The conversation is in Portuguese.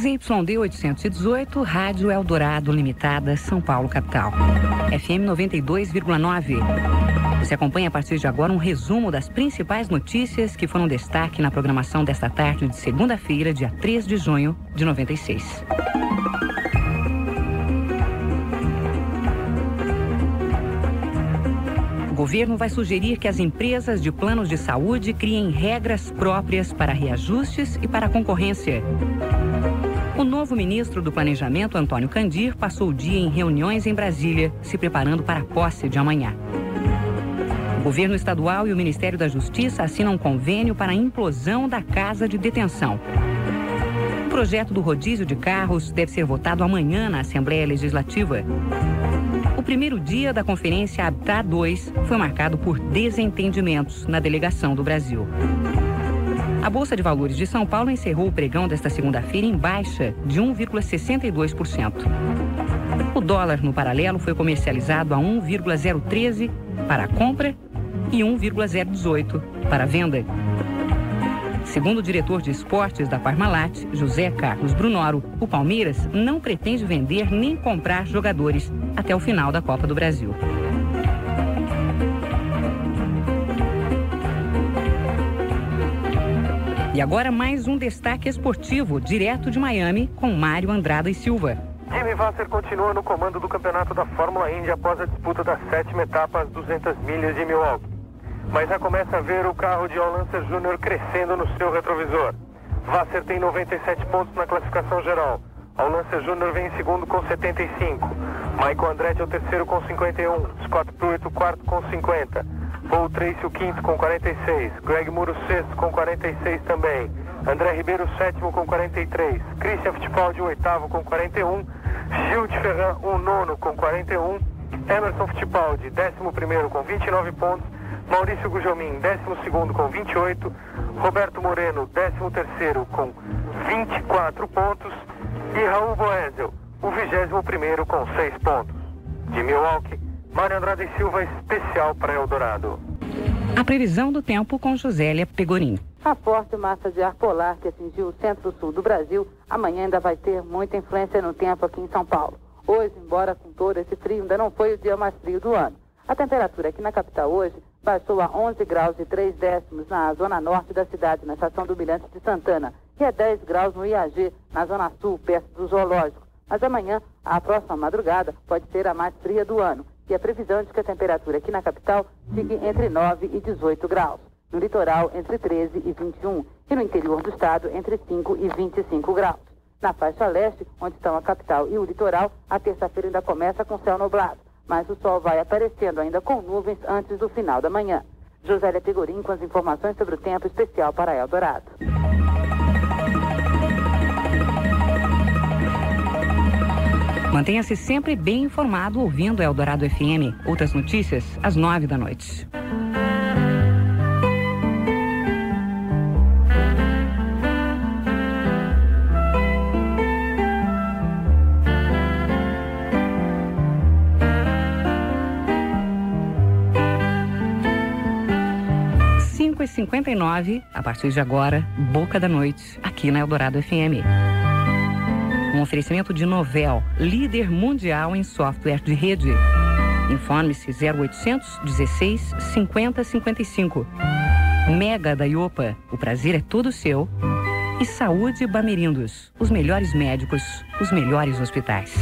ZYD 818, Rádio Eldorado Limitada, São Paulo, capital. FM 92,9. Você acompanha a partir de agora um resumo das principais notícias que foram destaque na programação desta tarde de segunda-feira, dia 3 de junho de 96. O governo vai sugerir que as empresas de planos de saúde criem regras próprias para reajustes e para concorrência. O novo ministro do Planejamento, Antônio Candir, passou o dia em reuniões em Brasília, se preparando para a posse de amanhã. O governo estadual e o Ministério da Justiça assinam um convênio para a implosão da casa de detenção. O projeto do rodízio de carros deve ser votado amanhã na Assembleia Legislativa. O primeiro dia da conferência Habitat 2 foi marcado por desentendimentos na delegação do Brasil. A Bolsa de Valores de São Paulo encerrou o pregão desta segunda-feira em baixa de 1,62%. O dólar no paralelo foi comercializado a 1,013 para a compra e 1,018 para a venda. Segundo o diretor de esportes da Parmalat, José Carlos Brunoro, o Palmeiras não pretende vender nem comprar jogadores até o final da Copa do Brasil. E agora mais um destaque esportivo, direto de Miami, com Mário Andrada e Silva. Jimmy Vasser continua no comando do campeonato da Fórmula Indy após a disputa da sétima etapa às 200 milhas de Milwaukee. Mas já começa a ver o carro de Al Lancer Jr. crescendo no seu retrovisor. Vasser tem 97 pontos na classificação geral. Al Lancer Jr. vem em segundo com 75. Michael Andretti é o terceiro com 51. Scott Pruitt o quarto com 50. Paul Tracy o quinto com 46. Greg Moore o sexto com 46 também. André Ribeiro sétimo com 43. Christian Fittipaldi oitavo com 41. Gilles Ferran o nono com 41. Emerson Fittipaldi décimo primeiro com 29 pontos. Maurício Gujomin décimo segundo com 28. Roberto Moreno décimo terceiro com 24 pontos. E Raul Boesel o vigésimo primeiro com 6 pontos. De Milwaukee, Mário Andrade Silva, especial para Eldorado. A previsão do tempo com Josélia Pegorim. A forte massa de ar polar que atingiu o centro-sul do Brasil amanhã ainda vai ter muita influência no tempo aqui em São Paulo. Hoje, embora com todo esse frio, ainda não foi o dia mais frio do ano. A temperatura aqui na capital hoje baixou a 11 graus e 3 décimos na zona norte da cidade, na estação do Bilhante de Santana, e a 10 graus no IAG, na zona sul, perto do zoológico. Mas amanhã, a próxima madrugada, pode ser a mais fria do ano. E a previsão é de que a temperatura aqui na capital fique entre 9 e 18 graus. No litoral, entre 13 e 21. E no interior do estado, entre 5 e 25 graus. Na faixa leste, onde estão a capital e o litoral, a terça-feira ainda começa com céu nublado. Mas o sol vai aparecendo ainda com nuvens antes do final da manhã. Josélia Pegorim com as informações sobre o tempo especial para Eldorado. Mantenha-se sempre bem informado ouvindo Eldorado FM. Outras notícias às nove da noite. E cinquenta e nove, a partir de agora, Boca da Noite, aqui na Eldorado FM. Um oferecimento de Novel, líder mundial em software de rede. Informe-se 0800 16 50 55. Mega da Iopa, o prazer é todo seu. E Saúde Bamerindos, os melhores médicos, os melhores hospitais.